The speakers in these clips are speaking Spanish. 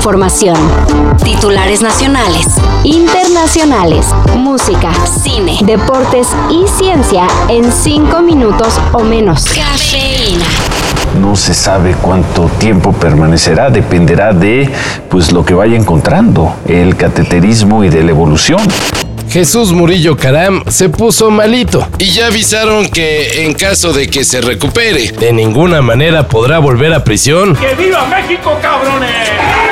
información. Titulares nacionales, internacionales, música, cine, deportes y ciencia en cinco minutos o menos. Cafeína. No se sabe cuánto tiempo permanecerá, dependerá de pues lo que vaya encontrando, el cateterismo y de la evolución. Jesús Murillo Caram se puso malito y ya avisaron que en caso de que se recupere, de ninguna manera podrá volver a prisión. ¡Que viva México, cabrones!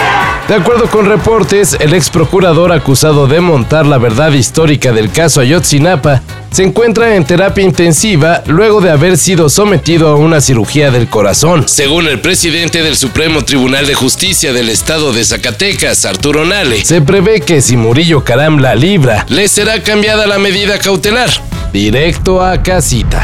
De acuerdo con reportes, el ex procurador acusado de montar la verdad histórica del caso Ayotzinapa se encuentra en terapia intensiva luego de haber sido sometido a una cirugía del corazón. Según el presidente del Supremo Tribunal de Justicia del Estado de Zacatecas, Arturo Nale, se prevé que si Murillo Caram la libra, le será cambiada la medida cautelar. Directo a casita.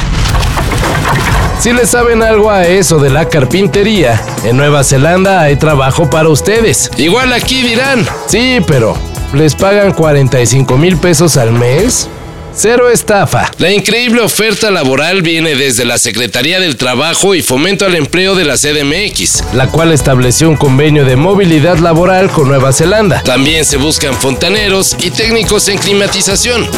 Si le saben algo a eso de la carpintería, en Nueva Zelanda hay trabajo para ustedes. Igual aquí dirán, sí, pero ¿les pagan 45 mil pesos al mes? Cero estafa. La increíble oferta laboral viene desde la Secretaría del Trabajo y Fomento al Empleo de la CDMX, la cual estableció un convenio de movilidad laboral con Nueva Zelanda. También se buscan fontaneros y técnicos en climatización.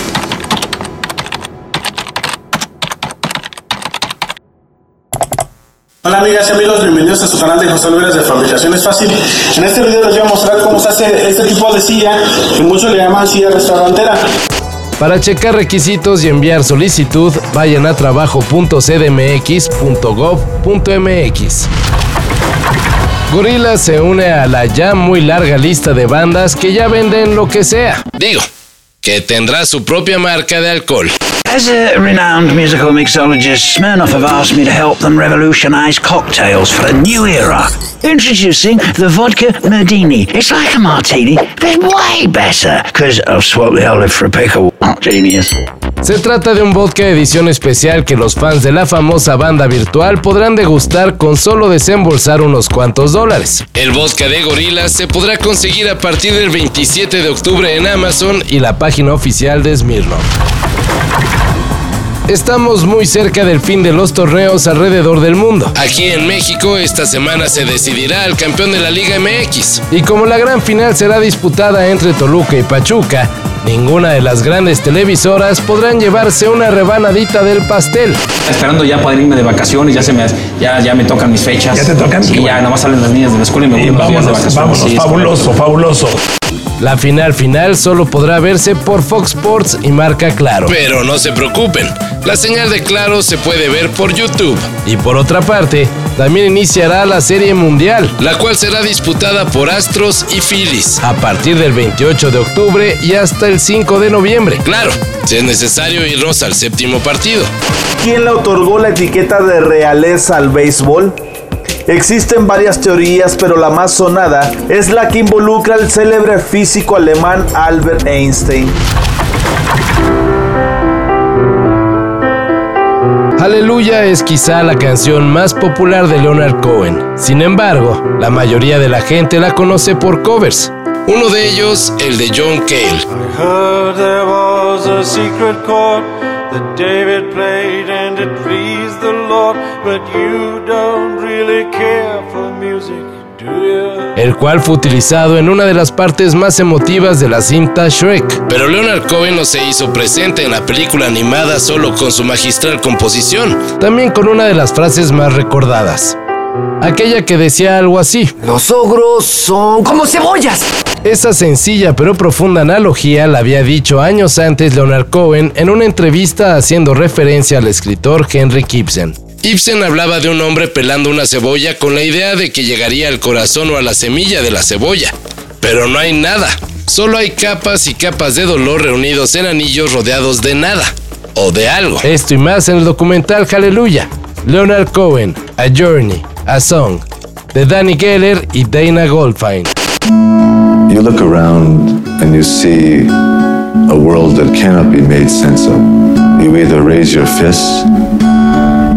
Hola amigas y amigos, bienvenidos a su canal de José Luis de Fabricaciones Fácil. En este video les voy a mostrar cómo se hace este tipo de silla, que muchos le llaman silla restaurantera. Para checar requisitos y enviar solicitud, vayan a trabajo.cdmx.gov.mx. Gorilla se une a la ya muy larga lista de bandas que ya venden lo que sea. Digo, que tendrá su propia marca de alcohol. As a renowned musical mixologist, Smirnoff have asked me to help them revolutionize cocktails for a new era. Introducing the vodka Merdini. It's like a martini, but way better, because I've swapped the olive for a pickle. Oh, genius. Se trata de un vodka edición especial que los fans de la famosa banda virtual podrán degustar con solo desembolsar unos cuantos dólares. El vodka de Gorilla se podrá conseguir a partir del 27 de octubre en Amazon y la página oficial de Smirnoff. Estamos muy cerca del fin de los torneos alrededor del mundo. Aquí en México esta semana se decidirá el campeón de la Liga MX. Y como la gran final será disputada entre Toluca y Pachuca, ninguna de las grandes televisoras podrán llevarse una rebanadita del pastel. Esperando ya poder irme de vacaciones, ya se me ya, ya me tocan mis fechas. ¿Ya te tocan? Sí, ya nada más salen las niñas de la escuela y me voy unos días de vacaciones. vámonos, Sí, fabuloso, fabuloso. La final final solo podrá verse por Fox Sports y marca Claro. Pero no se preocupen, la señal de Claro se puede ver por YouTube. Y por otra parte, también iniciará la Serie Mundial, la cual será disputada por Astros y Phillies a partir del 28 de octubre y hasta el 5 de noviembre. Claro, si es necesario irnos al séptimo partido. ¿Quién le otorgó la etiqueta de realeza al béisbol? Existen varias teorías, pero la más sonada es la que involucra al célebre físico alemán Albert Einstein. Aleluya es quizá la canción más popular de Leonard Cohen. Sin embargo, la mayoría de la gente la conoce por covers. Uno de ellos, el de John Cale. El cual fue utilizado en una de las partes más emotivas de la cinta Shrek. Pero Leonard Cohen no se hizo presente en la película animada solo con su magistral composición, también con una de las frases más recordadas. Aquella que decía algo así. Los ogros son como cebollas. Esa sencilla pero profunda analogía la había dicho años antes Leonard Cohen en una entrevista haciendo referencia al escritor Henry Ibsen. Ibsen hablaba de un hombre pelando una cebolla con la idea de que llegaría al corazón o a la semilla de la cebolla. Pero no hay nada, solo hay capas y capas de dolor reunidos en anillos rodeados de nada o de algo. Esto y más en el documental Hallelujah. Leonard Cohen, A Journey, A Song, de Danny Geller y Dana Goldfine. You look around and you see a world that cannot be made sense of. You either raise your fists